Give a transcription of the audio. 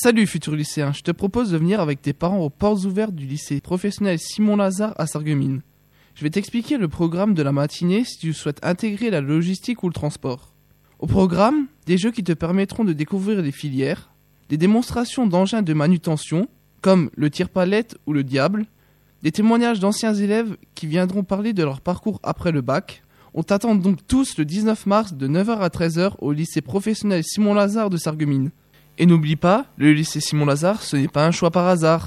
Salut futur lycéen, je te propose de venir avec tes parents aux portes ouvertes du lycée professionnel Simon Lazare à Sarreguemines. Je vais t'expliquer le programme de la matinée si tu souhaites intégrer la logistique ou le transport. Au programme, des jeux qui te permettront de découvrir les filières, des démonstrations d'engins de manutention, comme le tire-palette ou le diable, des témoignages d'anciens élèves qui viendront parler de leur parcours après le bac. On t'attend donc tous le 19 mars de 9h à 13h au lycée professionnel Simon Lazare de Sarreguemines. Et n'oublie pas, le lycée Simon Lazare, ce n'est pas un choix par hasard.